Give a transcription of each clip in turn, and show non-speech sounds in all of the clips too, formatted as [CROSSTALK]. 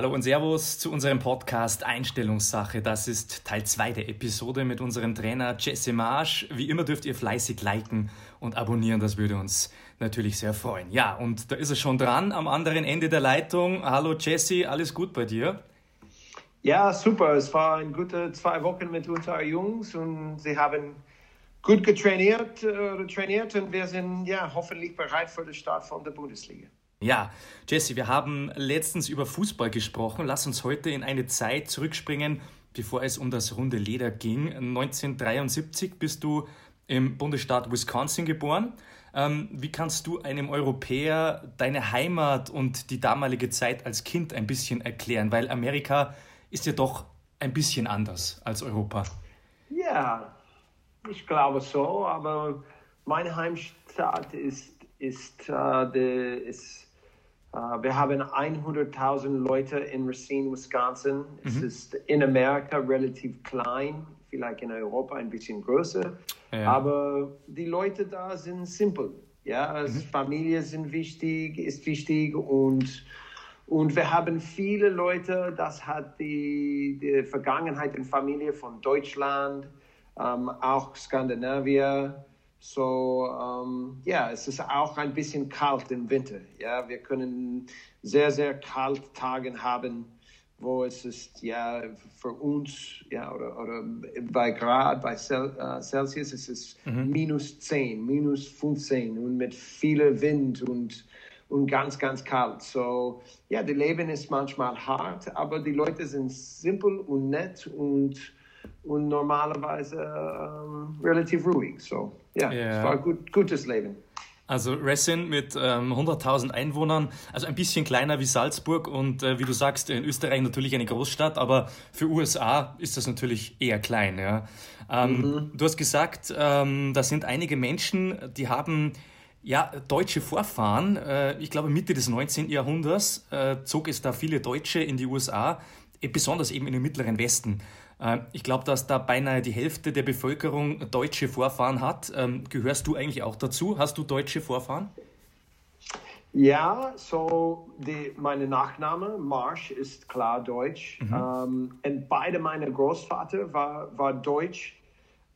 Hallo und Servus zu unserem Podcast Einstellungssache. Das ist Teil 2 der Episode mit unserem Trainer Jesse Marsch. Wie immer dürft ihr fleißig liken und abonnieren, das würde uns natürlich sehr freuen. Ja, und da ist er schon dran am anderen Ende der Leitung. Hallo Jesse, alles gut bei dir? Ja, super. Es waren gute zwei Wochen mit unseren Jungs und sie haben gut getrainiert, äh, trainiert und wir sind ja hoffentlich bereit für den Start von der Bundesliga. Ja, Jesse, wir haben letztens über Fußball gesprochen. Lass uns heute in eine Zeit zurückspringen, bevor es um das runde Leder ging. 1973 bist du im Bundesstaat Wisconsin geboren. Ähm, wie kannst du einem Europäer deine Heimat und die damalige Zeit als Kind ein bisschen erklären? Weil Amerika ist ja doch ein bisschen anders als Europa. Ja, ich glaube so, aber meine Heimstadt ist, ist, uh, de, ist Uh, wir haben 100.000 Leute in Racine, Wisconsin. Mhm. Es ist in Amerika relativ klein, vielleicht in Europa ein bisschen größer. Ja. Aber die Leute da sind simpel. Ja, also mhm. Familie sind wichtig, ist wichtig und und wir haben viele Leute, das hat die, die Vergangenheit in Familie von Deutschland, ähm, auch Skandinavien. So, ähm, ja, es ist auch ein bisschen kalt im Winter. Ja, wir können sehr, sehr kalt Tage haben, wo es ist, ja, für uns, ja, oder, oder bei Grad, bei Cel uh, Celsius ist es mhm. minus 10, minus 15 und mit viel Wind und, und ganz, ganz kalt. So, ja, das Leben ist manchmal hart, aber die Leute sind simpel und nett und und normalerweise ähm, relativ ruhig. So, ja, yeah. es war gut, gutes Leben. Also Resin mit ähm, 100.000 Einwohnern, also ein bisschen kleiner wie Salzburg und äh, wie du sagst, in Österreich natürlich eine Großstadt, aber für USA ist das natürlich eher klein. Ja. Ähm, mhm. Du hast gesagt, ähm, da sind einige Menschen, die haben ja, deutsche Vorfahren. Äh, ich glaube, Mitte des 19. Jahrhunderts äh, zog es da viele Deutsche in die USA, eh, besonders eben in den mittleren Westen. Äh, ich glaube, dass da beinahe die Hälfte der Bevölkerung deutsche Vorfahren hat. Ähm, gehörst du eigentlich auch dazu? Hast du deutsche Vorfahren? Ja, so die, meine Nachname Marsch ist klar deutsch. Mhm. Ähm, und beide meine Großvater war, war deutsch,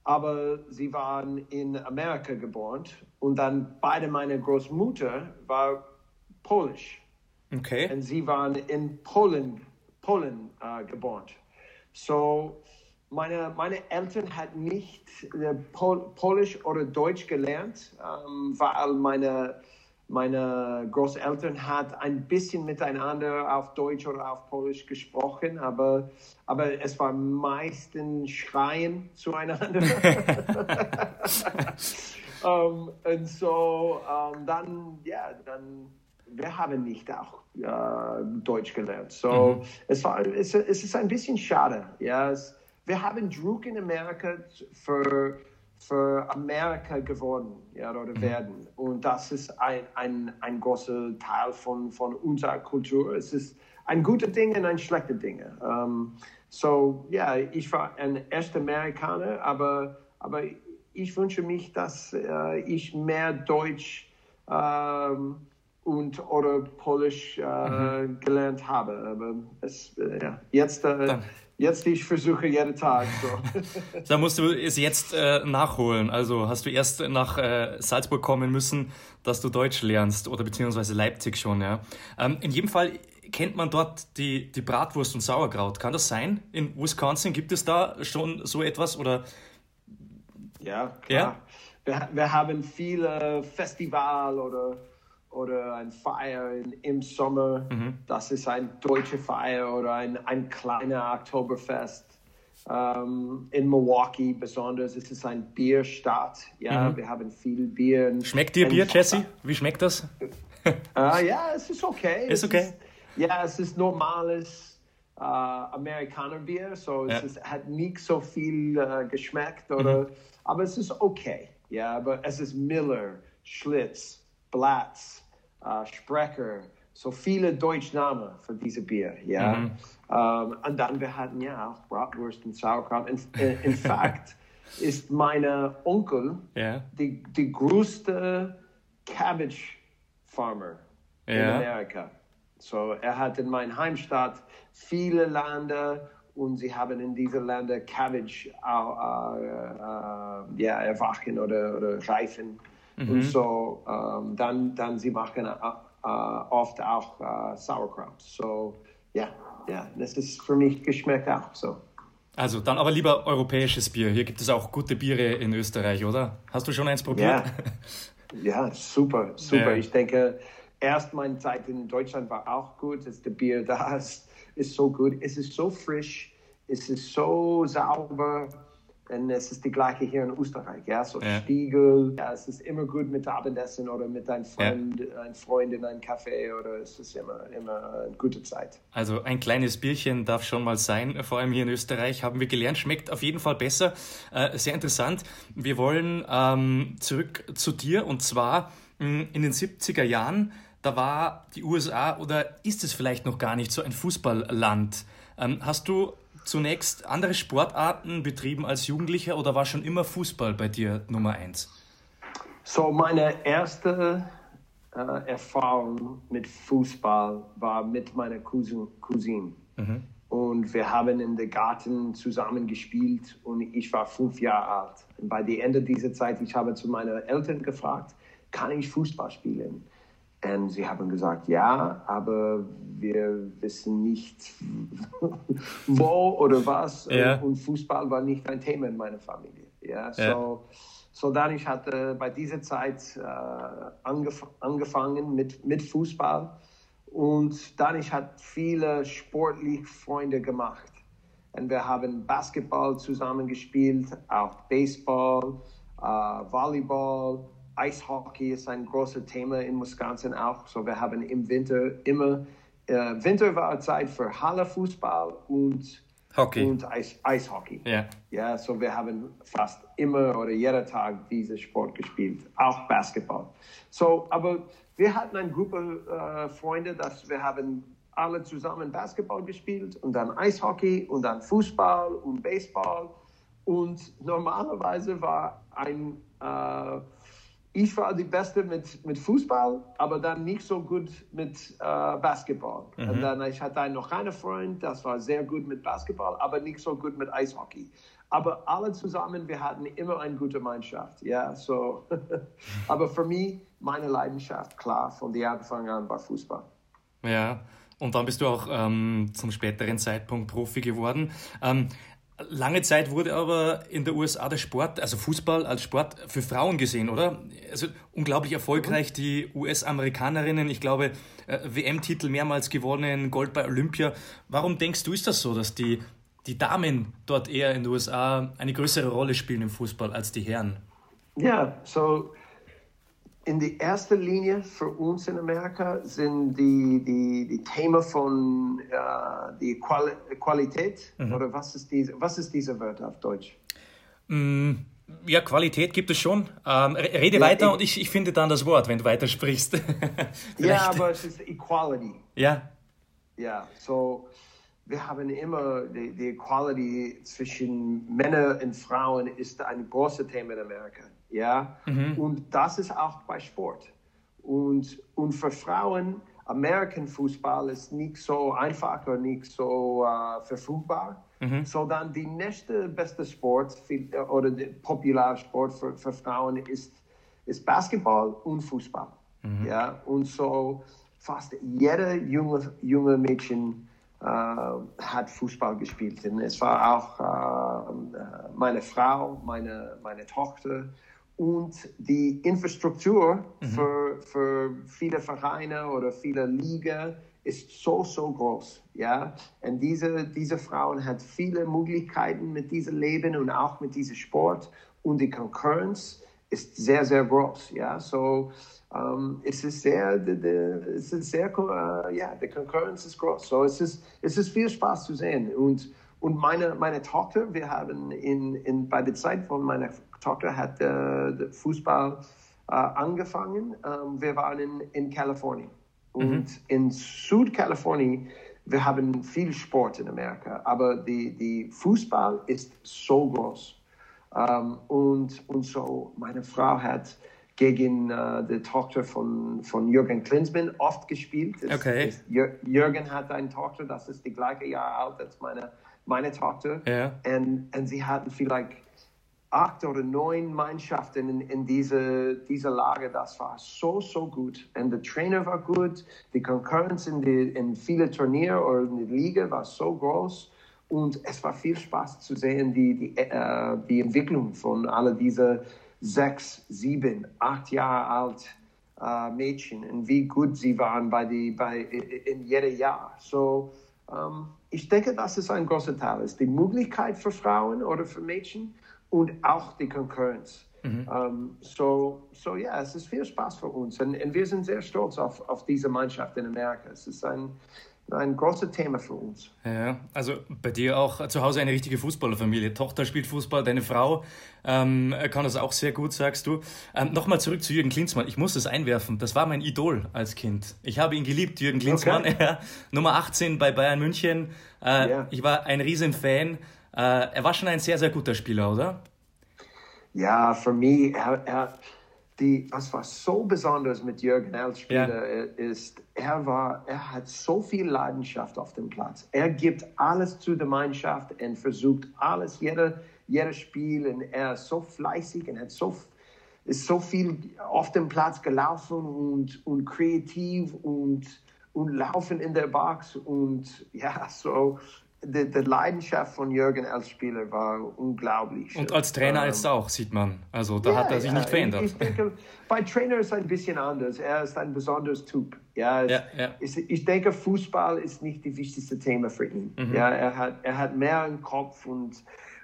aber sie waren in Amerika geboren. Und dann beide meine Großmutter war polisch. Okay. Und sie waren in Polen, Polen äh, geboren. So, meine, meine Eltern hatten nicht äh, Pol Polisch oder Deutsch gelernt, ähm, weil meine, meine Großeltern hat ein bisschen miteinander auf Deutsch oder auf Polisch gesprochen, aber, aber es war meistens Schreien zueinander. um, [LAUGHS] [LAUGHS] ähm, und so um, ähm, dann, ja, dann wir haben nicht auch äh, Deutsch gelernt. So, mhm. es, war, es, es, ist ein bisschen schade. Ja? Es, wir haben Druck in Amerika für, für Amerika geworden ja, oder mhm. werden. Und das ist ein, ein, ein großer Teil von, von unserer Kultur. Es ist ein guter Ding und ein schlechter Ding. Um, ähm, so, ja, ich war ein erster Amerikaner, aber, aber ich wünsche mich, dass äh, ich mehr Deutsch ähm, und oder Polisch äh, mhm. gelernt habe. Aber es, äh, ja, jetzt, äh, jetzt ich versuche jeden Tag. So. [LAUGHS] da musst du es jetzt äh, nachholen. Also hast du erst nach äh, Salzburg kommen müssen, dass du Deutsch lernst oder beziehungsweise Leipzig schon. Ja. Ähm, in jedem Fall kennt man dort die, die Bratwurst und Sauerkraut. Kann das sein? In Wisconsin gibt es da schon so etwas oder? Ja, klar. Ja? Wir, wir haben viele Festival oder oder ein Feier in, im Sommer. Mhm. Das ist ein deutsche Feier oder ein, ein kleiner Oktoberfest. Um, in Milwaukee besonders ist es ein Bierstadt. Ja, mhm. wir haben viel Bier. Schmeckt dir Bier, Jesse? Wie schmeckt das? uh, [LAUGHS] ja, es ist okay. Ist okay? Ist, ja, es ist normales uh, Amerikanerbier, so ja. es ist, hat nicht so viel uh, geschmeckt, oder, mhm. aber es ist okay. Ja, aber es ist Miller, Schlitz, Blatz, uh, Sprecher, so viele Deutschnamen für diese Bier, ja. Mhm. Um, und dann wir hatten ja auch Bratwurst und Sauerkraut. In, in [LAUGHS] fact ist meine Onkel yeah. die, die größte Cabbage Farmer yeah. in Amerika. So, er hat in meiner Heimstadt viele Länder und sie haben in diesen Ländern Cabbage äh, äh, ja, erwachen oder, oder reifen. Mhm. Und so, ähm, dann, dann sie machen äh, oft auch äh, Sauerkraut. So, ja, ja, das ist für mich geschmeckt auch so. Also dann aber lieber europäisches Bier. Hier gibt es auch gute Biere in Österreich, oder? Hast du schon eins probiert? Ja, ja super, super. Ja. Ich denke, erst meine Zeit in Deutschland war auch gut. Das Bier da ist, ist so gut. Es ist so frisch, es ist so sauber. Und es ist die gleiche hier in Österreich, ja, so ja. Stiegel. Ja, es ist immer gut mit Abendessen oder mit einem Freund, ja. einem Freund in einem Café oder es ist immer, immer eine gute Zeit. Also ein kleines Bierchen darf schon mal sein, vor allem hier in Österreich, haben wir gelernt, schmeckt auf jeden Fall besser. Äh, sehr interessant. Wir wollen ähm, zurück zu dir und zwar mh, hm, in den 70er Jahren, da war die USA oder ist es vielleicht noch gar nicht so ein Fußballland. Ähm, hast du zunächst andere Sportarten betrieben als Jugendlicher oder war schon immer Fußball bei dir Nummer eins? So, meine erste äh, Erfahrung mit Fußball war mit meiner Cousin, Cousine. Mhm. Und wir haben in den Garten zusammen gespielt und ich war fünf Jahre alt. Und bei dem Ende dieser Zeit, ich habe zu meinen Eltern gefragt, kann ich Fußball spielen? Und sie haben gesagt, ja, aber wir wissen nicht, [LAUGHS] wo oder was. Ja. Und Fußball war nicht ein Thema in meiner Familie. Ja, so, ja. so dann ich hatte bei dieser Zeit äh, angef angefangen mit, mit Fußball. Und dann ich hatte viele sportliche Freunde gemacht. Und wir haben Basketball zusammen gespielt, auch Baseball, äh, Volleyball. Eishockey ist ein großes Thema in Wisconsin auch. So wir haben im Winter immer, äh, Winter war Zeit für Hallenfußball und, Hockey. und Eis, Eishockey. Yeah. Ja, so wir haben fast immer oder jeder Tag diesen Sport gespielt, auch Basketball. So, aber wir hatten eine Gruppe äh, Freunde, dass wir haben alle zusammen Basketball gespielt und dann Eishockey und dann Fußball und Baseball. Und normalerweise war ein äh, ich war die Beste mit, mit Fußball, aber dann nicht so gut mit äh, Basketball. Mhm. Und dann ich hatte noch einen Freund, das war sehr gut mit Basketball, aber nicht so gut mit Eishockey. Aber alle zusammen, wir hatten immer eine gute Mannschaft. Ja, so. [LAUGHS] aber für mich, meine Leidenschaft, klar, von der Anfang an war Fußball. Ja, und dann bist du auch ähm, zum späteren Zeitpunkt Profi geworden. Ähm, Lange Zeit wurde aber in der USA der Sport, also Fußball als Sport für Frauen gesehen, oder? Also unglaublich erfolgreich die US-Amerikanerinnen. Ich glaube, äh, WM-Titel mehrmals gewonnen, Gold bei Olympia. Warum denkst du, ist das so, dass die, die Damen dort eher in den USA eine größere Rolle spielen im Fußball als die Herren? Ja, so in die erste Linie für uns in Amerika sind die, die, die Themen von äh, die Quali Qualität mhm. oder was ist diese was ist diese Wörter auf Deutsch? Mm, ja, Qualität gibt es schon. Ähm, rede ja, weiter ich, und ich, ich finde dann das Wort, wenn du weiter sprichst. [LAUGHS] ja, aber es ist Equality. Ja. Ja, so wir haben immer die, die Equality zwischen Männern und Frauen ist ein großes Thema in Amerika. Ja? Mhm. Und das ist auch bei Sport. Und, und für Frauen, American Fußball ist nicht so einfach oder nicht so uh, verfügbar. Mhm. Sondern die nächste beste Sport oder populäre Sport für, für Frauen ist, ist Basketball und Fußball. Mhm. Ja? Und so fast jeder junge, junge Mädchen äh, hat Fußball gespielt. Und es war auch äh, meine Frau, meine, meine Tochter und die Infrastruktur mhm. für, für viele Vereine oder viele Ligen ist so, so groß. Ja? Und diese, diese Frauen hat viele Möglichkeiten mit diesem Leben und auch mit diesem Sport. Und die Konkurrenz ist sehr, sehr groß. Ja? So, um, ähm, es ist sehr, de, de, es ist sehr, uh, ja, die Konkurrenz ist groß. So, es ist, es ist viel Spaß zu sehen. Und, und meine, meine Tochter, wir haben in, in, bei der Zeit von meiner Tochter hat äh, Fußball äh, angefangen. Ähm, wir waren in, in Kalifornien. Und mhm. in Südkalifornien, wir haben viel Sport in Amerika, aber die, die Fußball ist so groß. Ähm, und, und so, meine Frau hat gegen äh, die Tochter von, von Jürgen Klinsmann oft gespielt. Es, okay. Es, Jürgen hat eine Tochter, das ist die gleiche Jahr alt als meine, meine Tochter. Ja. Und, und sie hatten vielleicht acht oder neun Mannschaften in, in diese, dieser Lage. Das war so, so gut. Und der Trainer war gut. Die Konkurrenz in, die, in viele Turniere oder in der Liga war so groß. Und es war viel Spaß zu sehen, die, die, äh, die Entwicklung von all diesen sechs, sieben, acht Jahre alt äh, Mädchen und wie gut sie waren bei die, bei, in jedem Jahr. So, ähm, ich denke, das ist ein großer Teil. Es ist die Möglichkeit für Frauen oder für Mädchen und auch die Konkurrenz. Mhm. Um, so, so ja, es ist viel Spaß für uns und, und, wir sind sehr stolz auf, auf diese Mannschaft in Amerika. Es ist ein, ein großes Thema für uns. Ja, also bei dir auch zu Hause eine richtige Fußballerfamilie. Tochter spielt Fußball, deine Frau ähm, kann das auch sehr gut, sagst du. Ähm, Nochmal zurück zu Jürgen Klinsmann. Ich muss das einwerfen. Das war mein Idol als Kind. Ich habe ihn geliebt, Jürgen Klinsmann. [LAUGHS] Okay. Nummer 18 bei Bayern München. Äh, yeah. Ich war ein riesen Fan. Äh, er war schon ein sehr, sehr guter Spieler, oder? Ja, für mich, er, er die, was war so besonders mit Jürgen als Spieler ja. ist, er war, er hat so viel Leidenschaft auf dem Platz. Er gibt alles zu der Mannschaft und versucht alles, jeder, jedes Spiel und er ist so fleißig und hat so, ist so viel auf dem Platz gelaufen und, und kreativ und, und laufen in der Box und ja, so die, die, Leidenschaft von Jürgen als Spieler war unglaublich. Und als Trainer ähm, jetzt auch, sieht man. Also da ja, hat er sich ja, nicht verändert. Ich, denke, bei Trainer ist es ein bisschen anders. Er ist ein besonderes Typ. Ja, es, ja, es, ich denke, Fußball ist nicht das wichtigste Thema für ihn. Mhm. Ja, er, hat, er hat mehr im Kopf und,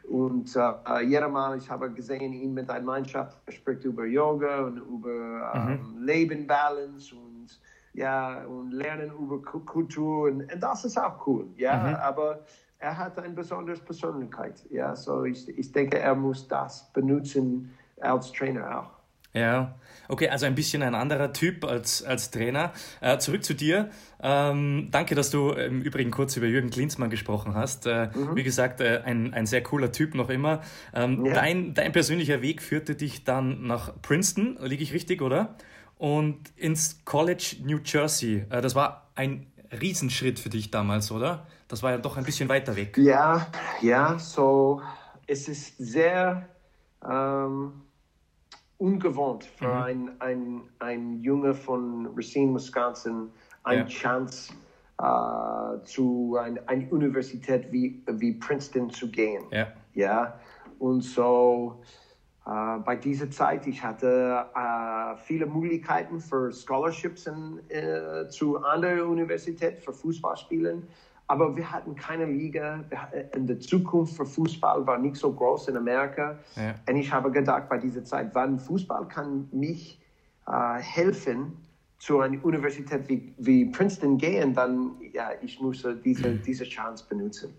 und uh, jeder Mal, ich habe gesehen, ihn mit einer Mannschaft, spricht über Yoga und über mhm. um, Leben, Balance und ja, und lernen über Kultur und, und das ist auch cool, ja, mhm. aber er hat eine besondere Persönlichkeit, ja, so ich, ich denke, er muss das benutzen als Trainer auch. Ja, okay, also ein bisschen ein anderer Typ als, als Trainer. Äh, zurück zu dir. Ähm, danke, dass du im Übrigen kurz über Jürgen Klinsmann gesprochen hast. Äh, mhm. Wie gesagt, äh, ein, ein sehr cooler Typ noch immer. Ähm, ja. dein, dein persönlicher Weg führte dich dann nach Princeton, liege ich richtig, oder? Und ins College New Jersey. Äh, das war ein Riesenschritt für dich damals, oder? Das war ja doch ein bisschen weiter weg. Ja, ja, so es ist sehr ähm, ungewohnt für mhm. ein, ein, ein Junge von Racine, Wisconsin, eine ja. Chance äh, zu einer eine Universität wie, wie Princeton zu gehen. Ja. ja? Und so bei dieser Zeit, ich hatte uh, viele Möglichkeiten für Scholarships in, uh, zu anderen Universitäten für Fußballspielen, aber wir hatten keine Liga. In der Zukunft für Fußball war nicht so groß in Amerika. Ja. Und ich habe gedacht, bei dieser Zeit, wann Fußball kann mich helfen, zu einer Universität wie, wie Princeton gehen, dann ja, ich muss diese, diese Chance benutzen.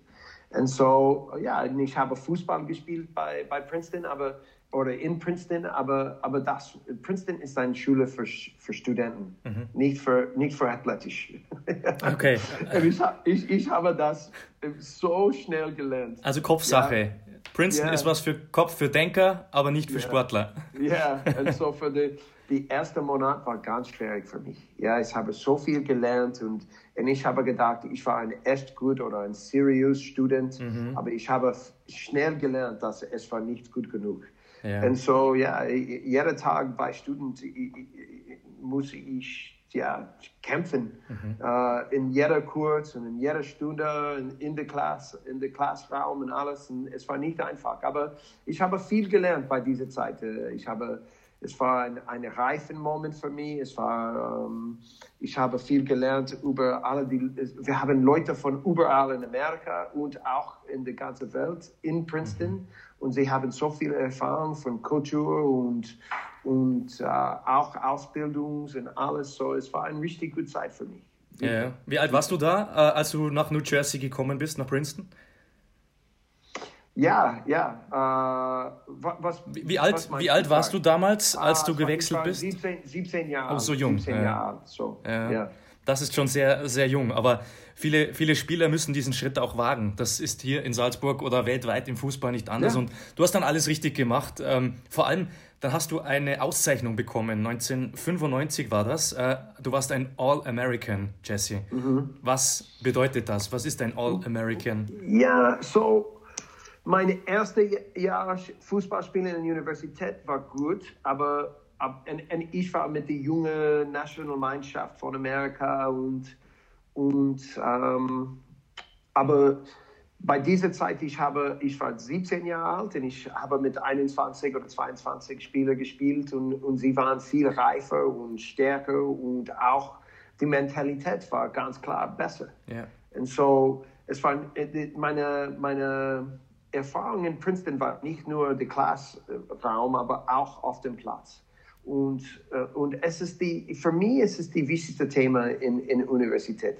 Und so, ja, ich habe Fußball gespielt bei, bei Princeton, aber oder in Princeton, aber, aber das, Princeton ist eine Schule für, für Studenten, mhm. nicht, für, nicht für athletisch. [LAUGHS] Okay. ich, ich, ich habe das so schnell gelernt. Also Kopfsache. Ja. Princeton ja. ist was für Kopf, für Denker, aber nicht für ja. Sportler. [LAUGHS] Ja, und so für die, die erste Monat war ganz schwierig für mich. Ja, ich habe so viel gelernt und, und ich habe gedacht, ich war ein echt gut oder ein serious Student, mhm. aber ich habe schnell gelernt, dass es war nicht gut genug. Ja. Und so, ja, jeden Tag bei Studenten muss ich ja, kämpfen. Mhm. Uh, in jeder Kurs und in jeder Stunde, in, in der Klasse, in der Klassraum und alles. Und es war nicht einfach. Aber ich habe viel gelernt bei dieser Zeit. Äh, ich habe, es war ein, ein reifen Moment für mich. Es war, um, ähm, ich habe viel gelernt über alle die, wir haben Leute von überall in Amerika und auch in der ganzen Welt in Princeton. Mhm und sie haben so viel Erfahrung von Kultur und, und äh, auch Ausbildung und alles. So, es war eine richtig gute Zeit für mich. Ja. Wie alt warst du da, äh, als du nach New Jersey gekommen bist, nach Princeton? Ja, ja. Äh, was, wie alt, wie alt warst du damals, als ah, du gewechselt bist? 17, 17 Jahre. Oh, so jung. 17 ja. Jahre so. Ja. ja. Das ist schon sehr, sehr jung. Aber viele, viele Spieler müssen diesen Schritt auch wagen. Das ist hier in Salzburg oder weltweit im Fußball nicht anders. Ja. Und du hast dann alles richtig gemacht. Ähm, vor allem dann hast du eine Auszeichnung bekommen. 1995 war das. Äh, du warst ein All-American, Jesse. Mhm. Was bedeutet das? Was ist ein All-American? Ja, so mein erstes Jahr Fußballspielen in der Universität war gut, aber und, und ich war mit der jungen Nationalmannschaft von Amerika und, und ähm, aber bei dieser Zeit, ich, habe, ich war 17 Jahre alt und ich habe mit 21 oder 22 Spielern gespielt und, und sie waren viel reifer und stärker und auch die Mentalität war ganz klar besser. Yeah. Und so, es war meine, meine Erfahrung in Princeton war nicht nur der Klassraum, aber auch auf dem Platz. Und, äh, und es ist die, für mich ist es die wichtigste Thema in, in Universität.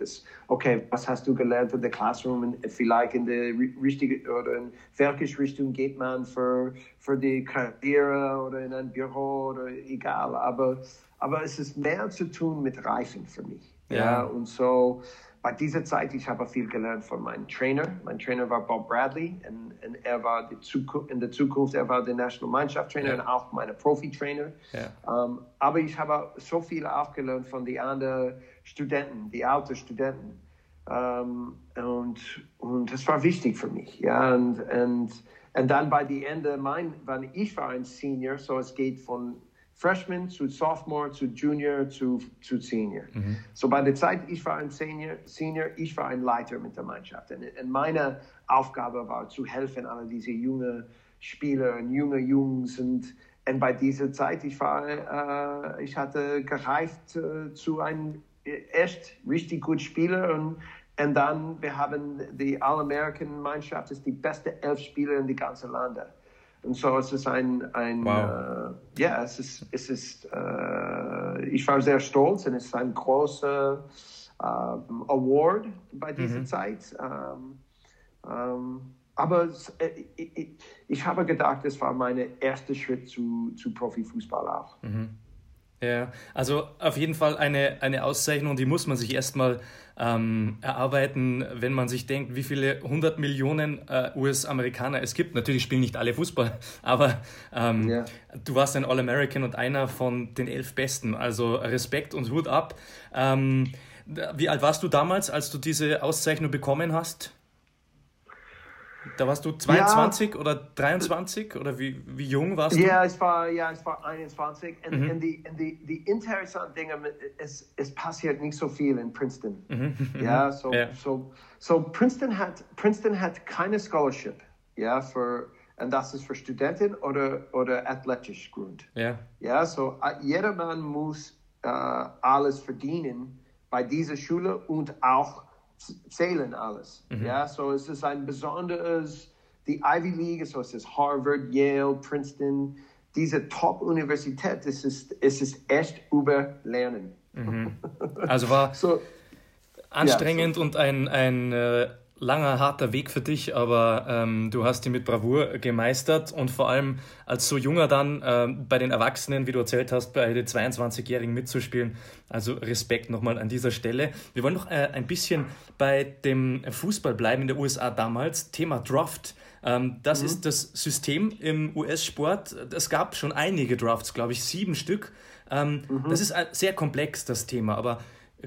okay, was hast du gelernt in der Classroom? Vielleicht in der richtige oder in welche Richtung geht man für, für die Karriere oder in ein Büro oder egal. Aber, aber es ist mehr zu tun mit Reifen für mich. Ja, ja und so, bei dieser Zeit, ich habe viel gelernt von meinem Trainer. Mein Trainer war Bob Bradley und, und er war in der Zukunft, er war der Nationalmannschaftstrainer ja. und auch mein Profi-Trainer. Ja. Um, ähm, aber ich habe so viel auch gelernt von den anderen Studenten, die alten Studenten. Um, ähm, und, und das war wichtig für mich. Ja, und, und, und dann bei dem Ende, mein, wenn ich war ein Senior, so es geht von Freshman zu Sophomore zu Junior zu, zu Senior. Mhm. So bei der Zeit, ich war ein Senior, Senior, ich war ein Leiter mit der Mannschaft. Und, und meine Aufgabe war zu helfen, alle diese jungen Spieler und junge Jungs. Und, und bei dieser Zeit, ich war, äh, ich hatte gereift äh, zu einem echt richtig guten Spieler und und dann, wir haben die All-American-Mannschaft, ist die beste elf Spieler in die ganze Lande. Und so es ist ein, ein wow. äh, ja, es ist, es ist äh, ich war sehr stolz und es ist ein großer äh, Award bei dieser mhm. Zeit. Ähm, ähm, aber äh, ich, ich, habe gedacht, es war mein erster Schritt zu, zu Profifußball auch. Mhm. Ja, also auf jeden Fall eine, eine Auszeichnung, die muss man sich erstmal ähm, erarbeiten, wenn man sich denkt, wie viele hundert Millionen äh, US-Amerikaner es gibt. Natürlich spielen nicht alle Fußball, [LAUGHS] aber ähm, ja. du warst ein All-American und einer von den elf Besten. Also Respekt und Hut ab. Ähm, wie alt warst du damals, als du diese Auszeichnung bekommen hast? Da warst du 22 ja. oder 23 oder wie, wie jung warst du? Ja, ich war, ja, ich war 21. Und, mhm. und, die, und die, die interessanten Dinge, es, es passiert nicht so viel in Princeton. Mhm. [LAUGHS] Ja, so, ja. So, so Princeton, hat, Princeton hat keine Scholarship. Ja, für, und das ist für Studenten oder, oder athletisch Grund. Ja. Ja, so jeder Mann muss uh, alles verdienen bei dieser Schule und auch zählen alles. Mhm. Ja, so es ist ein besonderes, die Ivy League, so es ist Harvard, Yale, Princeton, diese Top-Universität, es ist, es ist echt über Lernen. Mhm. [LAUGHS] Also war so, anstrengend ja, so. und ein, ein äh, langer, harter Weg für dich, aber ähm, du hast ihn mit Bravour gemeistert und vor allem als so junger dann ähm, bei den Erwachsenen, wie du erzählt hast, bei den 22-Jährigen mitzuspielen. Also Respekt nochmal an dieser Stelle. Wir wollen noch äh, ein bisschen bei dem Fußball bleiben in der USA damals. Thema Draft. Ähm, das mhm. ist das System im US-Sport. Es gab schon einige Drafts, glaube ich, sieben Stück. Ähm, mhm. Das ist sehr komplex, das Thema, aber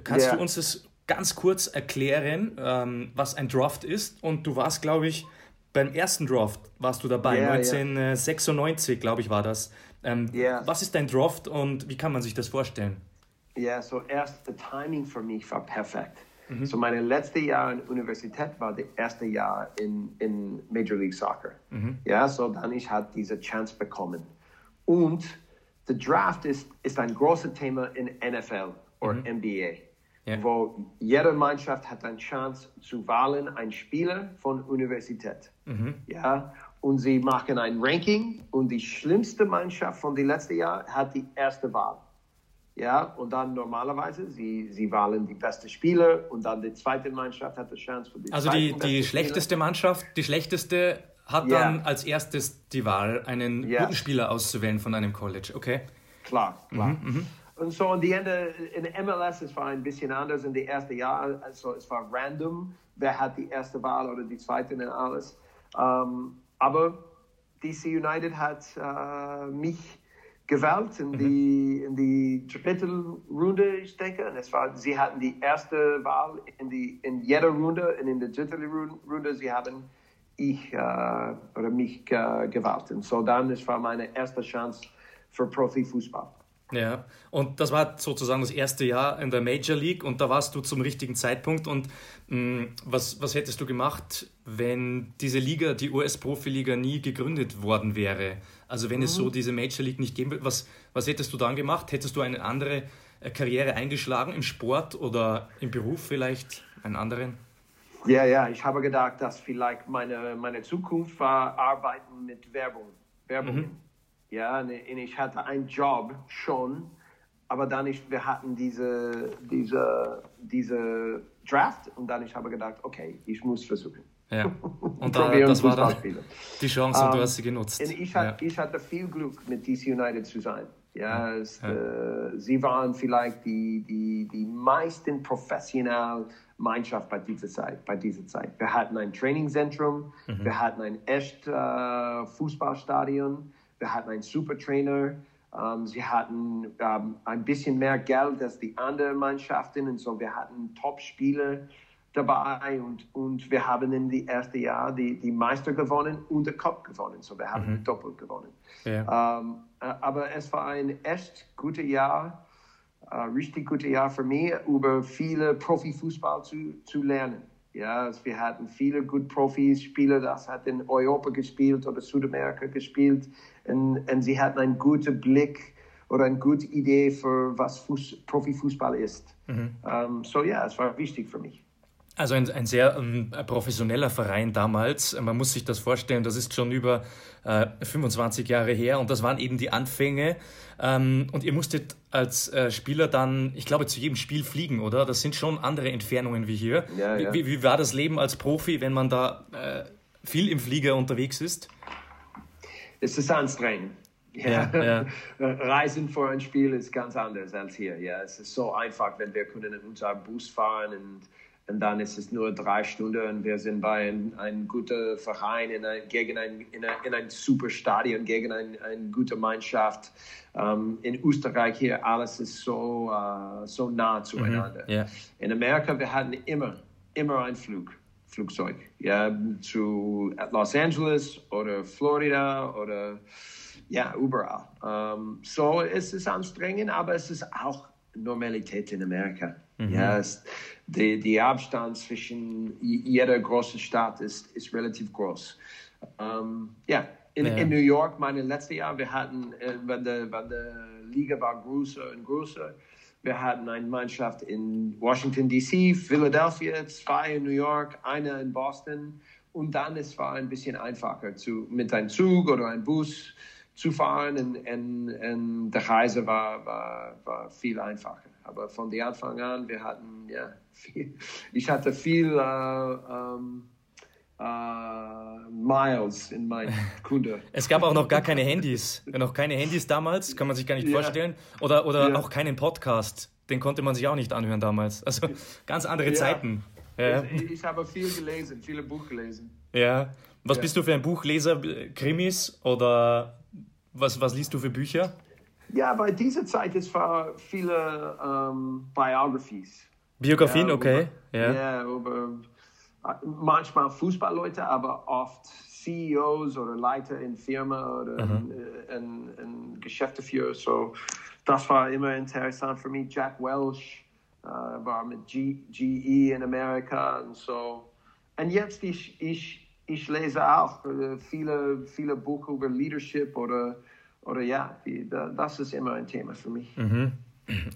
kannst yeah. du uns das ganz kurz erklären, ähm, was ein Draft ist. Und du warst, glaube ich, beim ersten Draft warst du dabei, yeah, 1996, yeah. glaube ich, war das. Ähm, yeah. Was ist dein Draft und wie kann man sich das vorstellen? Ja, yeah, so erst das Timing für mich war perfekt. Mhm. So meine letzte Jahr in der Universität war das erste Jahr in, in Major League Soccer. Mhm. Ja, so dann ich hatte diese Chance bekommen. Und der Draft ist, ist ein großes Thema in NFL oder mhm. NBA ja. wo jede Mannschaft hat eine Chance zu wählen, einen Spieler von Universität. Mhm. Ja, und sie machen ein Ranking und die schlimmste Mannschaft von den letzten Jahren hat die erste Wahl. Ja, und dann normalerweise, sie, sie wählen die beste Spieler und dann die zweite Mannschaft hat die Chance für die Also die, die schlechteste Mannschaft, die schlechteste hat yeah. dann als erstes die Wahl, einen yeah. guten Spieler auszuwählen von einem College, okay? Klar, klar. Mhm, mhm. Und so an die Ende, in MLS, es war ein bisschen anders in den ersten Jahren. Also es war random, wer hat die erste Wahl oder die zweite und alles. Um, ähm, aber DC United hat uh, mich gewählt in, mhm. die, in die dritte Runde, ich denke. Und es war, sie hatten die erste Wahl in, die, in jeder Runde und in der dritten Runde, sie haben ich äh, oder mich äh, gewählt. Und so dann, es war meine erste Chance für Profifußball. Ja, und das war sozusagen das erste Jahr in der Major League und da warst du zum richtigen Zeitpunkt. Und mh, mm, was, was hättest du gemacht, wenn diese Liga, die US-Profiliga, nie gegründet worden wäre? Also wenn mhm. es so diese Major League nicht geben würde, was, was hättest du dann gemacht? Hättest du eine andere äh, Karriere eingeschlagen im Sport oder im Beruf vielleicht, einen anderen? Ja, ja, ich habe gedacht, dass vielleicht meine, meine Zukunft war Arbeiten mit Werbung. Werbung. Mhm. Ja, und ich hatte einen Job schon, aber dann ich, wir hatten diese, diese, diese Draft und dann ich habe gedacht, okay, ich muss versuchen. Ja. [LAUGHS] Und da, das war dann die Chance und du hast sie genutzt. Ich, hat, ja. ich, hatte viel Glück, mit DC United zu sein. Ja, es, ja. Äh, sie waren vielleicht die, die, die meisten professionellen Mannschaft bei dieser Zeit. Bei dieser Zeit. Wir hatten ein Trainingzentrum, mhm. wir hatten ein echt äh, Fußballstadion, wir hatten einen Supertrainer. Um, ähm, sie hatten um, ein bisschen mehr Geld als die anderen Mannschaften und so. Wir hatten Top-Spieler dabei und, und wir haben in die erste Jahr die, die Meister gewonnen und den Cup gewonnen. So wir haben mhm. doppelt gewonnen. Ja. Um, äh, aber es war ein echt gutes Jahr, uh, richtig gutes Jahr für mich, über viele Profifußball zu, zu lernen. Ja, also wir hatten viele gute Profis, Spieler, das hat in Europa gespielt oder Südamerika gespielt und, und sie hatten einen guten Blick oder eine gute Idee für was Fuß, Profifußball ist. Mhm. Um, so ja, es war wichtig für mich. Also ein, ein sehr ähm, professioneller Verein damals. Man muss sich das vorstellen, das ist schon über äh, 25 Jahre her und das waren eben die Anfänge. Ähm, und ihr musstet als äh, Spieler dann, ich glaube, zu jedem Spiel fliegen, oder? Das sind schon andere Entfernungen wie hier. Ja, ja. Wie, wie, war das Leben als Profi, wenn man da äh, viel im Flieger unterwegs ist? Es ist anstrengend. Ja, ja. [LAUGHS] Reisen vor ein Spiel ist ganz anders als hier. Ja, es ist so einfach, wenn wir können in unserem Bus fahren und und dann ist es nur drei Stunden und wir sind bei einem ein guten Verein in ein, gegen ein, in, ein, in ein super Stadion, gegen eine ein gute Mannschaft. Um, ähm, in Österreich hier alles ist so, uh, so nah zueinander. Mhm, yeah. In Amerika, wir hatten immer, immer ein Flug. Flugzeug, ja, zu Los Angeles oder Florida oder ja, überall. Um, ähm, so es ist anstrengend, aber es ist auch Normalität in Amerika. Mhm. Ja, es, der, der Abstand zwischen jeder großen Stadt ist, ist relativ groß. Um, ja, in, ja. in New York, meine letzte Jahr, wir hatten, äh, wenn die, wenn die Liga war größer und größer, wir hatten eine Mannschaft in Washington, D.C., Philadelphia, zwei in New York, eine in Boston. Und dann es war ein bisschen einfacher, zu, mit einem Zug oder einem Bus zu fahren. Und, und, und die Reise war, war, war viel einfacher. Aber von den Anfang an, wir hatten, ja, viel, ich hatte viel äh, ähm, äh, Miles in meinem [LAUGHS] Kunde. Es gab auch noch gar keine Handys. Noch keine Handys damals, kann man sich gar nicht yeah. vorstellen. Oder, oder yeah. auch keinen Podcast. Den konnte man sich auch nicht anhören damals. Also ganz andere yeah. Zeiten. Ja. Ich, ich, habe viel gelesen, viele Buch gelesen. Ja. Was bist du für ein Buchleser? Krimis oder was, was liest du für Bücher? Ja, bei dieser Zeit es war viele um, Biographies. Biografien, ja, okay. Über, ja. ja, über manchmal Fußballleute, aber oft CEOs oder Leiter in Firma oder mhm. in, in, in Geschäftsführer. So, das war immer interessant für mich. Jack Welch uh, war mit G, GE in Amerika und so. Und jetzt ich, ich, ich lese auch äh, viele, viele Bücher über Leadership oder oder ja, die, das ist immer ein Thema für mich. Mhm.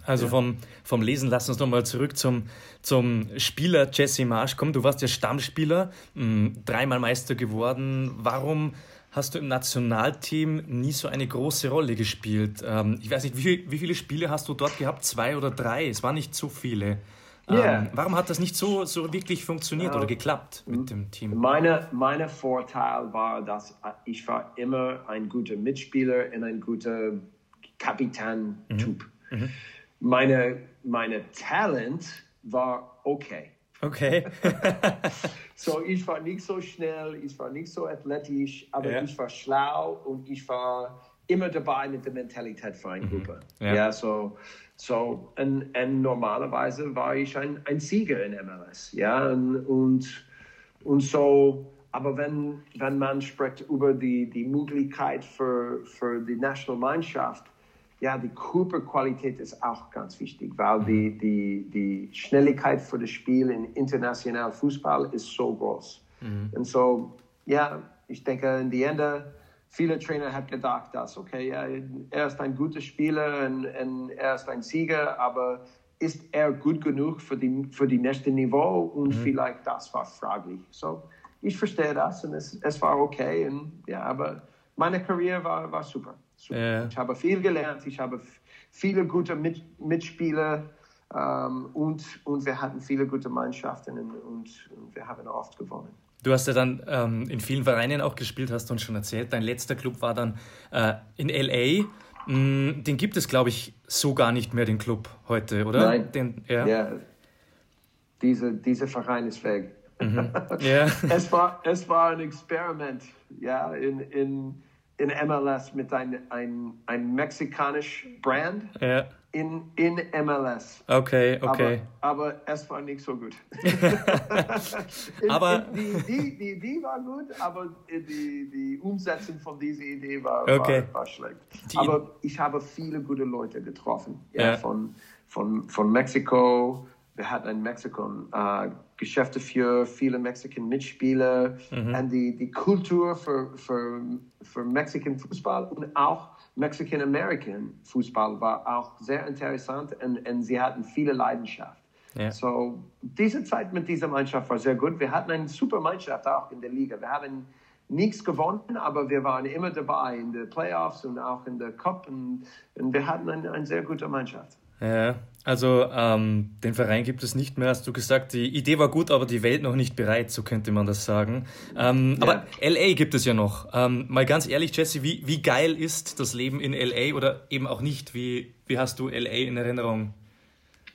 Also ja. vom, vom Lesen, lass uns nochmal zurück zum, zum Spieler Jesse Marsch kommen. Du warst ja Stammspieler, hm, dreimal Meister geworden. Warum hast du im Nationalteam nie so eine große Rolle gespielt? Ähm, ich weiß nicht, wie, wie viele Spiele hast du dort gehabt? Zwei oder drei? Es waren nicht so viele. Yeah. Ähm, warum hat das nicht so, so wirklich funktioniert oder geklappt mit dem Team? Meine, meine Vorteil war, dass ich war immer ein guter Mitspieler und ein guter Kapitän-Typ. Mhm. Mhm. Meine, meine Talent war okay. Okay. [LAUGHS] so, ich war nicht so schnell, ich war nicht so athletisch, aber yeah. ich war schlau und ich war immer dabei mit der Mentalität für eine mhm. Gruppe. Ja, ja so, so und, und, normalerweise war ich ein, ein Sieger in MLS. Ja, und, und, und so, aber wenn, wenn man spricht über die, die Möglichkeit für, für die Nationalmannschaft, ja, die Körperqualität ist auch ganz wichtig, weil die, mhm. die, die Schnelligkeit für das Spiel in internationalen Fußball ist so groß. Mhm. Und so, ja, ich denke, in die Ende, viele Trainer haben gedacht, dass, okay, er ist ein guter Spieler und, und, er ist ein Sieger, aber ist er gut genug für die, für die nächste Niveau? Und mhm. vielleicht das war fraglich. So, ich verstehe das und es, es war okay. Und, ja, aber meine Karriere war, war super. super. Ja. Ich habe viel gelernt, ich habe viele gute Mit Mitspieler ähm, und, und wir hatten viele gute Mannschaften und, und wir haben oft gewonnen. Du hast ja dann ähm, in vielen Vereinen auch gespielt, hast du uns schon erzählt. Dein letzter Club war dann äh, in LA. Mm, den gibt es, glaube ich, so gar nicht mehr, den Club heute, oder? Nein. Den, ja. ja. Diese, dieser Verein ist weg. Mhm. [LAUGHS] Yeah. es, war, es war ein Experiment ja, in, in, in MLS mit einem ein, ein mexikanischen Brand. Ja in, in MLS. Okay, okay. Aber, aber es war nicht so gut. [LAUGHS] aber die, die, die, die war gut, aber die, die Umsetzung von dieser Idee war, okay. war, war schlecht. Die aber ich habe viele gute Leute getroffen. Ja, ja. Von, von, von Mexiko. Wir hatten in Mexiko äh, Geschäfte für viele Mexikan Mitspieler mhm. und die, die Kultur für, für, für Mexican Fußball und auch Mexican-American Fußball war auch sehr interessant und, und sie hatten viele Leidenschaft. Ja. So, diese Zeit mit dieser Mannschaft war sehr gut. Wir hatten eine super Mannschaft auch in der Liga. Wir haben nichts gewonnen, aber wir waren immer dabei in den Playoffs und auch in der Cup und, und wir hatten eine, eine sehr gute Mannschaft. Ja, also ähm, den Verein gibt es nicht mehr, hast du gesagt. Die Idee war gut, aber die Welt noch nicht bereit, so könnte man das sagen. Ähm, ja. Aber LA gibt es ja noch. Ähm, mal ganz ehrlich, Jesse, wie, wie geil ist das Leben in LA oder eben auch nicht? Wie, wie hast du LA in Erinnerung?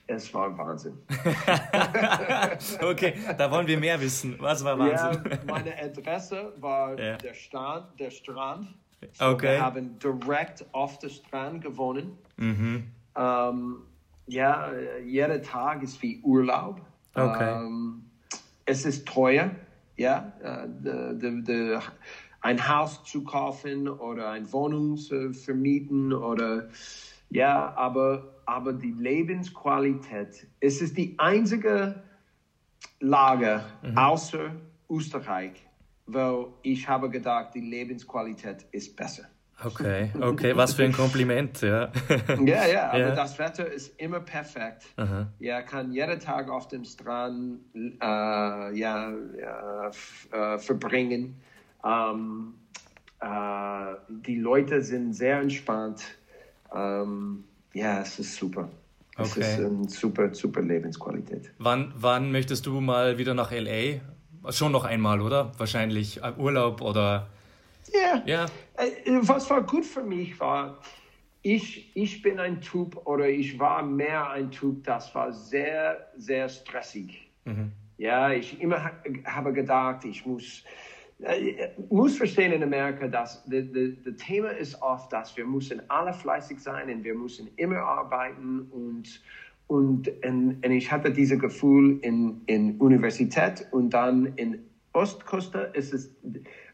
Es war Wahnsinn. [LAUGHS] okay, da wollen wir mehr wissen. Was war Wahnsinn? Ja, meine Adresse war ja. der, Strand, der Strand. So okay. Wir haben direkt auf der Strand gewohnt. Mhm. Ähm, ja, jeder Tag ist wie Urlaub. Okay. Ähm, es ist teuer, ja, äh, de, de, de, ein Haus zu kaufen oder eine Wohnung zu vermieten oder ja, aber, aber die Lebensqualität, es ist die einzige Lage mhm. außer Österreich, wo ich habe gedacht, die Lebensqualität ist besser. Okay, okay, was für ein Kompliment, ja. [LAUGHS] ja, ja, aber ja. das Wetter ist immer perfekt. Aha. Ja, kann jeden Tag auf dem Strand äh, ja, ja äh, verbringen. Ähm, äh, die Leute sind sehr entspannt. Ähm, ja, es ist super. Es okay. ist eine super, super Lebensqualität. Wann, wann möchtest du mal wieder nach LA? Schon noch einmal, oder? Wahrscheinlich äh, Urlaub oder ja. ja. Äh, was war gut für mich war, ich, ich bin ein Typ oder ich war mehr ein Typ, das war sehr, sehr stressig. Mhm. Ja, ich immer habe gedacht, ich muss, äh, muss verstehen in Amerika, dass das Thema ist oft, dass wir müssen alle fleißig sein und wir müssen immer arbeiten und und, und, und ich hatte dieses Gefühl in, in Universität und dann in Ostküste ist es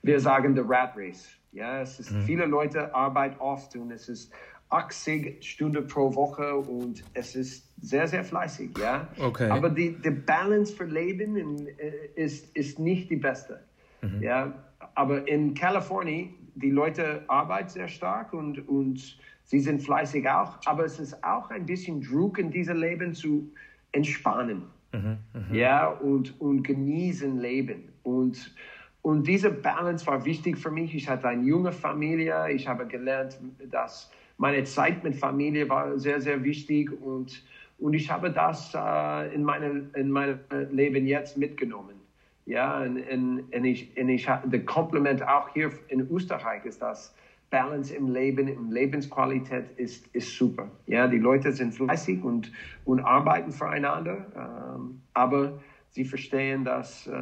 wir sagen the Rat Race. Ja, es ist mhm. viele Leute arbeiten oft und es ist 80 Stunden pro Woche und es ist sehr, sehr fleißig, ja. Okay. Aber die, die Balance für Leben in, äh, ist, ist nicht die beste, mhm. ja. Aber in Kalifornien, die Leute arbeiten sehr stark und, und sie sind fleißig auch, aber es ist auch ein bisschen Druck in diesem Leben zu entspannen, mhm. Mhm. ja, und, und genießen Leben und und diese Balance war wichtig für mich. Ich hatte eine junge Familie. Ich habe gelernt, dass meine Zeit mit Familie war sehr, sehr wichtig. Und, und ich habe das äh, in, meine, in meinem Leben jetzt mitgenommen. Ja, und, und, und ich, und ich, der Kompliment auch hier in Österreich ist das. Balance im Leben, im Lebensqualität ist, ist super. Ja, die Leute sind fleißig und, und arbeiten füreinander. Ähm, aber sie verstehen, dass, äh,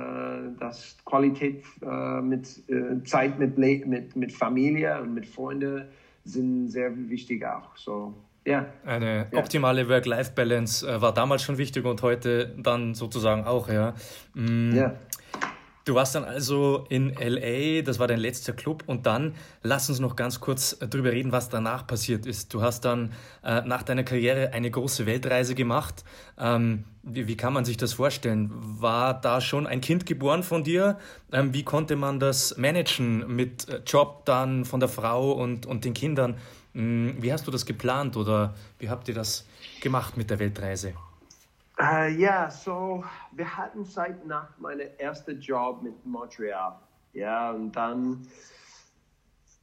dass Qualität äh, mit äh, Zeit mit, mit, mit Familie und mit Freunden sind sehr wichtig auch. So, ja. Eine optimale Work-Life-Balance äh, war damals schon wichtig und heute dann sozusagen auch, ja. Mm. Ja. Du warst dann also in LA, das war dein letzter Club und dann lass uns noch ganz kurz darüber reden, was danach passiert ist. Du hast dann äh, nach deiner Karriere eine große Weltreise gemacht. Ähm, wie, wie, kann man sich das vorstellen? War da schon ein Kind geboren von dir? Ähm, wie konnte man das managen mit äh, Job dann von der Frau und, und den Kindern? Ähm, wie hast du das geplant oder wie habt ihr das gemacht mit der Weltreise? Uh, ja, so wir hatten Zeit nach meinem ersten Job mit Montreal. Ja, und dann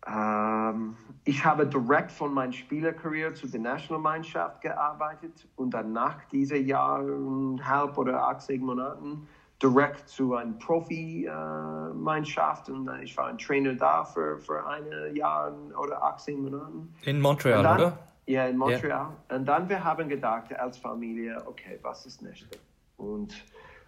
ähm, ich habe direkt von meiner Spielerkarriere zu der Nationalmannschaft gearbeitet und dann nach diesen Jahren, halb oder 80 Monaten, direkt zu einer Profi-Mannschaft und ich war ein Trainer da für, für ein Jahr oder 18 Monaten. In Montreal, dann, oder? Ja, in Montreal. Yeah. Und dann wir haben gedacht als Familie, okay, was ist nächste? Und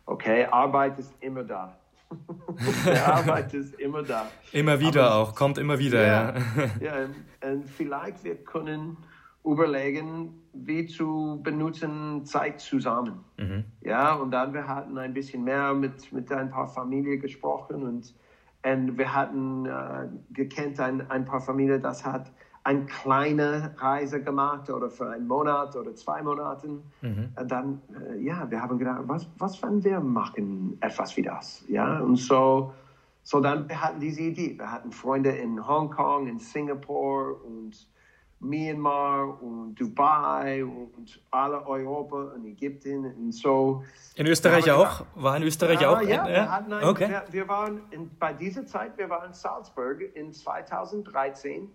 okay, Arbeit ist immer da. [LAUGHS] Arbeit ist immer da. Immer wieder Aber, auch, kommt immer wieder, ja. Ja, [LAUGHS] ja und vielleicht wir können überlegen, wie zu benutzen Zeit zusammen. Mhm. Ja, und dann wir hatten ein bisschen mehr mit, mit ein paar Familien gesprochen und, und wir hatten äh, gekannt ein, ein paar Familien, das hat eine kleine Reise gemacht oder für einen Monat oder zwei Monate. Mhm. Dann, äh, ja, wir haben gedacht, was, was wenn wir machen etwas wie das? Ja, und so, so dann, wir hatten diese Idee. Wir hatten Freunde in Hongkong, in Singapur und Myanmar und Dubai und alle Europa und Ägypten und so. In Österreich auch? War in Österreich ja, auch? Ja, in, wir, hatten ein, okay. wir, wir waren in, bei dieser Zeit, wir waren in Salzburg in 2013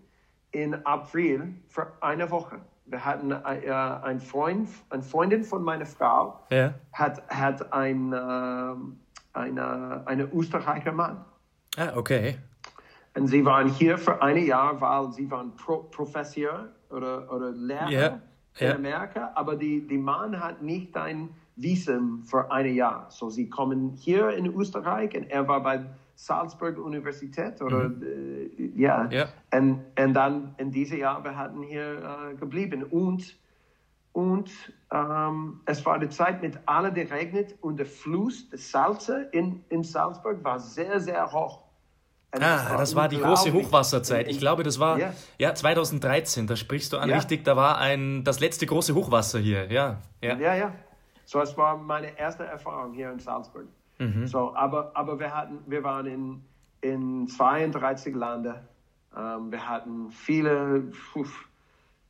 in April für eine Woche. Wir hatten äh, ein Freund, eine Freundin von meiner Frau, ja. hat, hat ein, äh, eine, eine Österreicher Mann. Ah, okay. Und sie waren hier für ein Jahr, weil sie waren Pro Professor oder, oder Lehrer yeah. in yeah. Amerika, aber die, die Mann hat nicht ein Visum für ein Jahr. So sie kommen hier in Österreich und er war bei Salzburg Universität oder mhm. äh, ja. ja. Und, und dann in diesem Jahr wir hatten hier äh, geblieben und und ähm, es war die Zeit mit allem geregnet und der Fluss, der Salze in, in Salzburg war sehr, sehr hoch. Und ah, war das war die große Hochwasserzeit. Ich glaube, das war ja. ja 2013, da sprichst du an ja. richtig, da war ein, das letzte große Hochwasser hier, ja. Ja, ja. ja. So, es war meine erste Erfahrung hier in Salzburg. Mhm. So, aber, aber wir, hatten, wir waren in, in 32 Ländern. Ähm, wir hatten viele,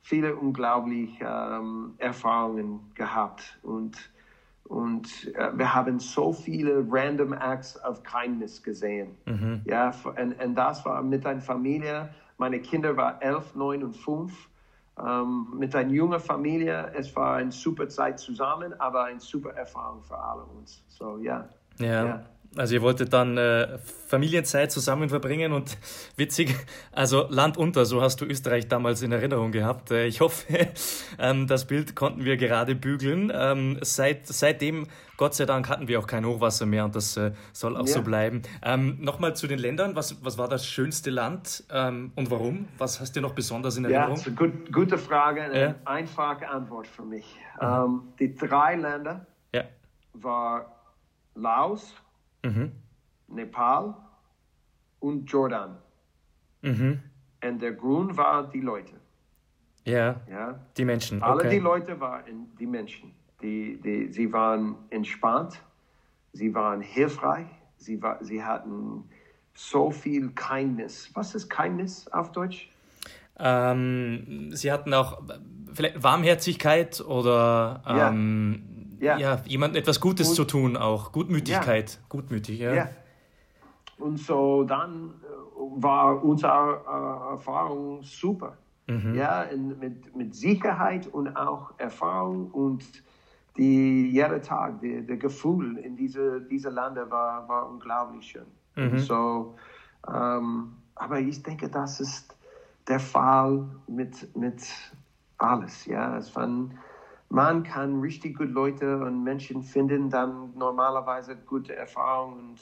viele unglaubliche ähm, Erfahrungen gehabt und, und äh, wir haben so viele random acts of kindness gesehen. Mhm. Ja, und, und das war mit einer Familie. Meine Kinder waren elf, neun und fünf. Ähm, mit einer jungen Familie. Es war eine super Zeit zusammen, aber eine super Erfahrung für alle uns. So, ja. Ja. ja. Also ihr wolltet dann äh, Familienzeit zusammen verbringen und [LAUGHS] witzig, also Land unter, so hast du Österreich damals in Erinnerung gehabt. Äh, ich hoffe, [LAUGHS] ähm, das Bild konnten wir gerade bügeln. Ähm, seit, seitdem, Gott sei Dank, hatten wir auch kein Hochwasser mehr und das äh, soll auch ja. so bleiben. Ähm, Nochmal zu den Ländern, was, was war das schönste Land ähm, und warum? Was hast du noch besonders in Erinnerung? Ja, gut, gute Frage, eine ja. einfache Antwort für mich. Mhm. Die drei Länder ja. war Laos, mhm. Nepal und Jordan. Mhm. Und der Grund war die Leute. Ja, ja. die Menschen. Okay. Alle die Leute waren die Menschen. Die, die, sie waren entspannt, sie waren hilfreich, sie, war, sie hatten so viel Kindness. Was ist Kindness auf Deutsch? Ähm, sie hatten auch vielleicht Warmherzigkeit oder ähm, ja. ja jemandem etwas Gutes und, zu tun auch. Gutmütigkeit. Ja. Gutmütig, ja. ja. Und so dann äh, war unsere äh, Erfahrung super. Mhm. Ja, mit, mit Sicherheit und auch Erfahrung und die, jeder Tag, der Gefühl in diese, diese Lande war, war unglaublich schön. Mhm. So, ähm, aber ich denke, das ist der Fall mit, mit alles. Ja, es waren man kann richtig gute Leute und Menschen finden, dann normalerweise gute Erfahrungen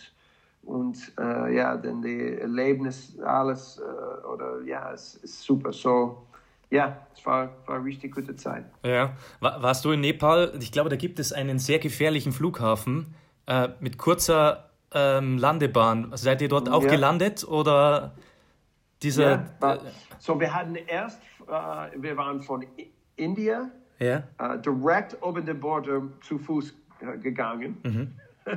und, und äh, ja, dann die Erlebnis, alles, äh, oder ja, es ist super. So, ja, es war, war eine richtig gute Zeit. Ja. Warst du in Nepal? Ich glaube, da gibt es einen sehr gefährlichen Flughafen äh, mit kurzer ähm, Landebahn. Seid ihr dort auch ja. gelandet oder diese? Ja, so wir hatten erst, äh, wir waren von India ja. äh, direkt über den Border zu Fuß äh, gegangen. Mhm. [LAUGHS]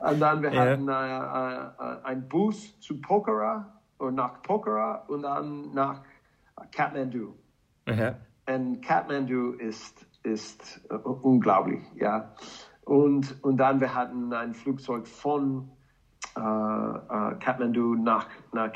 und dann wir ja. hatten äh, äh, einen Bus zu Pokhara und nach Pokhara und dann nach Kathmandu. Ja. Und Kathmandu ist, ist uh, unglaublich, ja. Und, und dann wir hatten ein Flugzeug von uh, uh, Kathmandu nach, nach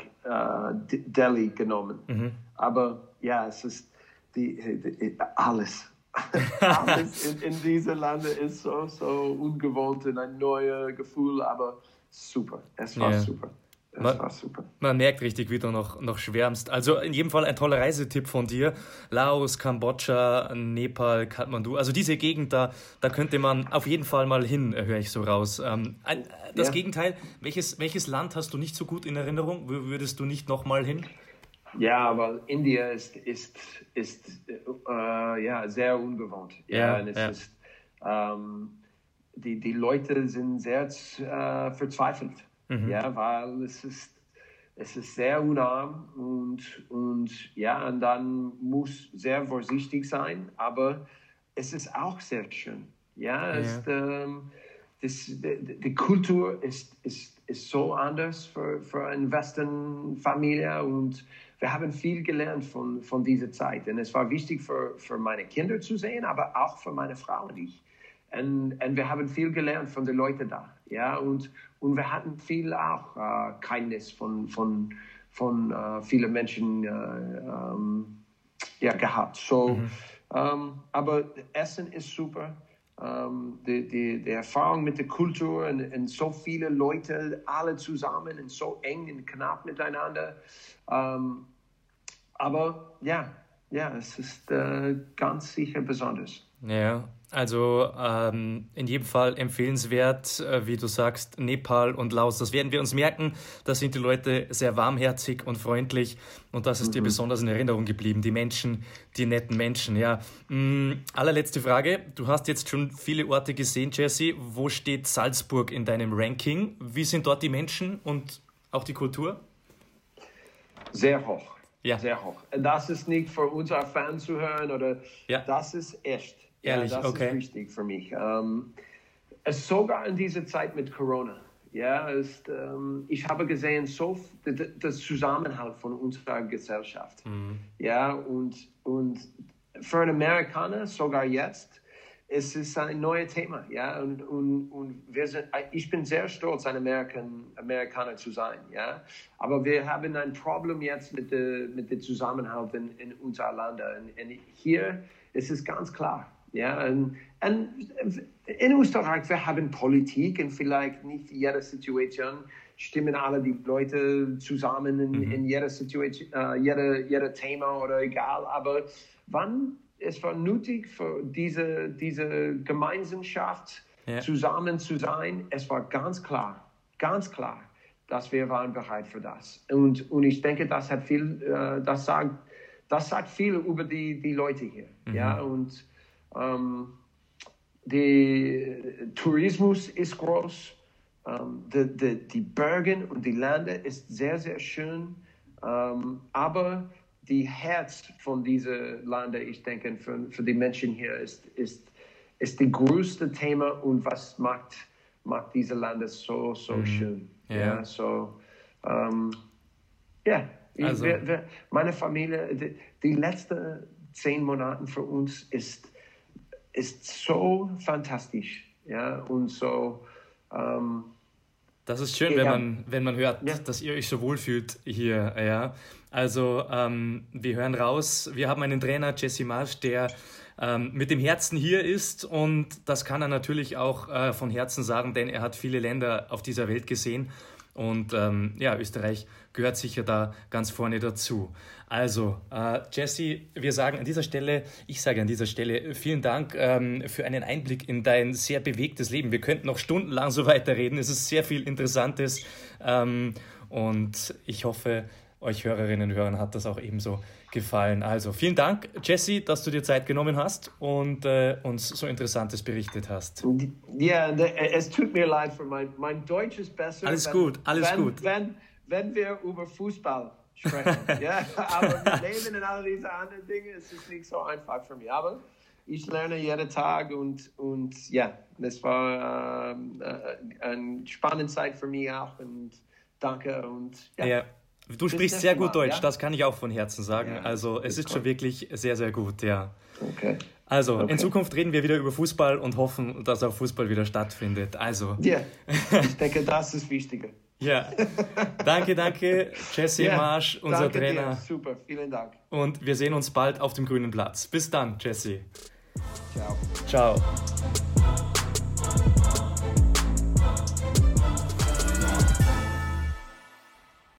Delhi genommen. Mhm. Aber ja, es ist die, die alles. [LAUGHS] alles in, in diesem Lande ist so, so ungewohnt und ein neues Gefühl, aber super. Es war yeah. super. Das man, war super. Man merkt richtig, wie du noch, noch schwärmst. Also in jedem Fall ein toller Reisetipp von dir. Laos, Kambodscha, Nepal, Kathmandu. Also diese Gegend, da, da könnte man auf jeden Fall mal hin, höre ich so raus. Ähm, das ja. Gegenteil, welches, welches Land hast du nicht so gut in Erinnerung? Würdest du nicht nochmal hin? Ja, aber India ist, ist, ist äh, ja, sehr ungewohnt. Ja, ja, es ja. Ist, ähm, die, die Leute sind sehr äh, verzweifelt. Mhm. Ja, weil es ist, es ist sehr unarm und, und ja, und dann muss sehr vorsichtig sein, aber es ist auch sehr schön. Ja, ja. Ist, ähm, das, die, die, Kultur ist, ist, ist so anders für, für eine Western-Familie und wir haben viel gelernt von, von dieser Zeit. Und es war wichtig für, für meine Kinder zu sehen, aber auch für meine Frau und ich. Und, und wir haben viel gelernt von den Leuten da. Ja, und, und wir hatten viel auch äh, Kindness von, von, von äh, vielen Menschen äh, ähm, ja, gehabt. So, mhm. ähm, aber Essen ist super. Ähm, die, die, die Erfahrung mit der Kultur und, und, so viele Leute, alle zusammen und so eng und knapp miteinander. Ähm, aber ja, ja, es ist äh, ganz sicher besonders. Ja, also ähm, in jedem Fall empfehlenswert, äh, wie du sagst, Nepal und Laos. Das werden wir uns merken. Da sind die Leute sehr warmherzig und freundlich und das ist mhm. dir besonders in Erinnerung geblieben. Die Menschen, die netten Menschen. Ja. Mhm, allerletzte Frage. Du hast jetzt schon viele Orte gesehen, Jesse. Wo steht Salzburg in deinem Ranking? Wie sind dort die Menschen und auch die Kultur? Sehr hoch. Ja. Sehr hoch. Das ist nicht für unsere Fans zu hören oder ja. das ist echt. Ehrlich, ja, das okay. ist wichtig für mich. Ähm, es sogar in dieser Zeit mit Corona. Ja, ist, ähm, ich habe gesehen, so das Zusammenhalt von unserer Gesellschaft. Mhm. Ja, und, und für einen Amerikaner, sogar jetzt, es ist ein neues Thema. Ja, und, und, und wir sind, ich bin sehr stolz, ein American, Amerikaner zu sein. Ja, aber wir haben ein Problem jetzt mit dem mit der Zusammenhalt in, in unser Land. Und, und hier ist es ganz klar. Ja, und, und in Österreich, wir haben Politik und vielleicht nicht jede Situation stimmen alle die Leute zusammen in, mhm. in jeder Situation, uh, jeder, jeder Thema oder egal. Aber wann es war nötig für diese, diese Gemeinschaft ja. zusammen zu sein, es war ganz klar, ganz klar, dass wir waren bereit für das. Und, und ich denke, das hat viel, uh, das sagt, das sagt viel über die, die Leute hier. Mhm. Ja, und ähm, der Tourismus ist groß. Ähm, die, die, die Berge und die Lande ist sehr, sehr schön. Ähm, aber die Herz von diesen Lande, ich denke, für, für die Menschen hier ist, ist, ist das größte Thema und was macht, macht diese Lande so, so mhm. schön. Ja, yeah. so, ähm, ja. Also. Wir, wir, meine Familie, die, die letzten zehn Monate für uns ist ist so fantastisch. Ja, und so. Ähm, das ist schön, wenn man, wenn man hört, ja. dass ihr euch so wohl fühlt hier. Ja. Also, ähm, wir hören raus, wir haben einen Trainer, Jesse Marsch, der ähm, mit dem Herzen hier ist und das kann er natürlich auch äh, von Herzen sagen, denn er hat viele Länder auf dieser Welt gesehen und ähm, ja, Österreich gehört sicher da ganz vorne dazu. Also, äh, Jesse, wir sagen an dieser Stelle, ich sage an dieser Stelle vielen Dank ähm, für einen Einblick in dein sehr bewegtes Leben. Wir könnten noch stundenlang so weiterreden. Es ist sehr viel Interessantes ähm, und ich hoffe, euch Hörerinnen und Hörern hat das auch ebenso gefallen. Also vielen Dank, Jesse, dass du dir Zeit genommen hast und äh, uns so Interessantes berichtet hast. Ja, es tut mir leid für mein, mein Deutsch ist besser. Alles wenn, gut, alles wenn, gut. Wenn, wenn wir über Fußball sprechen, [LAUGHS] ja, aber Leben und all diese anderen Dinge, es ist nicht so einfach für mich. Aber ich lerne jeden Tag und, und ja, das war ähm, äh, eine spannende Zeit für mich auch und danke und ja. ja. Du sprichst sehr gut Deutsch, ja? das kann ich auch von Herzen sagen. Ja, also es ist schon wirklich sehr, sehr gut, ja. Okay. Also okay. in Zukunft reden wir wieder über Fußball und hoffen, dass auch Fußball wieder stattfindet. Also. Ja, [LAUGHS] ich denke, das ist wichtiger. Ja, danke, danke, [LAUGHS] Jesse yeah, Marsch, unser Trainer. Dir. Super, vielen Dank. Und wir sehen uns bald auf dem grünen Platz. Bis dann, Jesse. Ciao. Ciao.